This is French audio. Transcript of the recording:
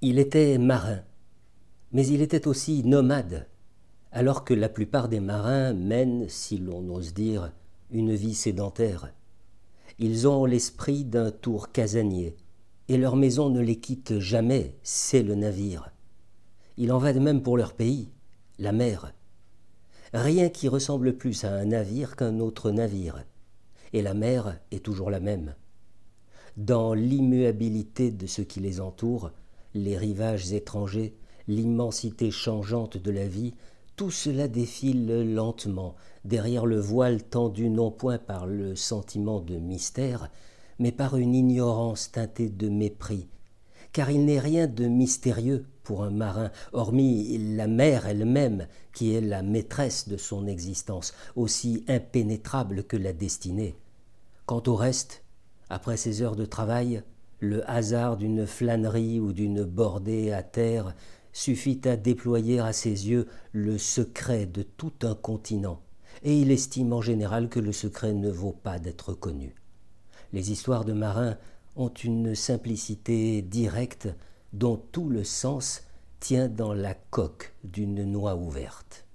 Il était marin, mais il était aussi nomade, alors que la plupart des marins mènent, si l'on ose dire, une vie sédentaire. Ils ont l'esprit d'un tour casanier, et leur maison ne les quitte jamais, c'est le navire. Il en va de même pour leur pays, la mer. Rien qui ressemble plus à un navire qu'un autre navire, et la mer est toujours la même. Dans l'immuabilité de ce qui les entoure, les rivages étrangers, l'immensité changeante de la vie, tout cela défile lentement, derrière le voile tendu non point par le sentiment de mystère, mais par une ignorance teintée de mépris, car il n'est rien de mystérieux pour un marin, hormis la mer elle-même, qui est la maîtresse de son existence, aussi impénétrable que la destinée. Quant au reste, après ses heures de travail, le hasard d'une flânerie ou d'une bordée à terre suffit à déployer à ses yeux le secret de tout un continent, et il estime en général que le secret ne vaut pas d'être connu. Les histoires de marins ont une simplicité directe dont tout le sens tient dans la coque d'une noix ouverte.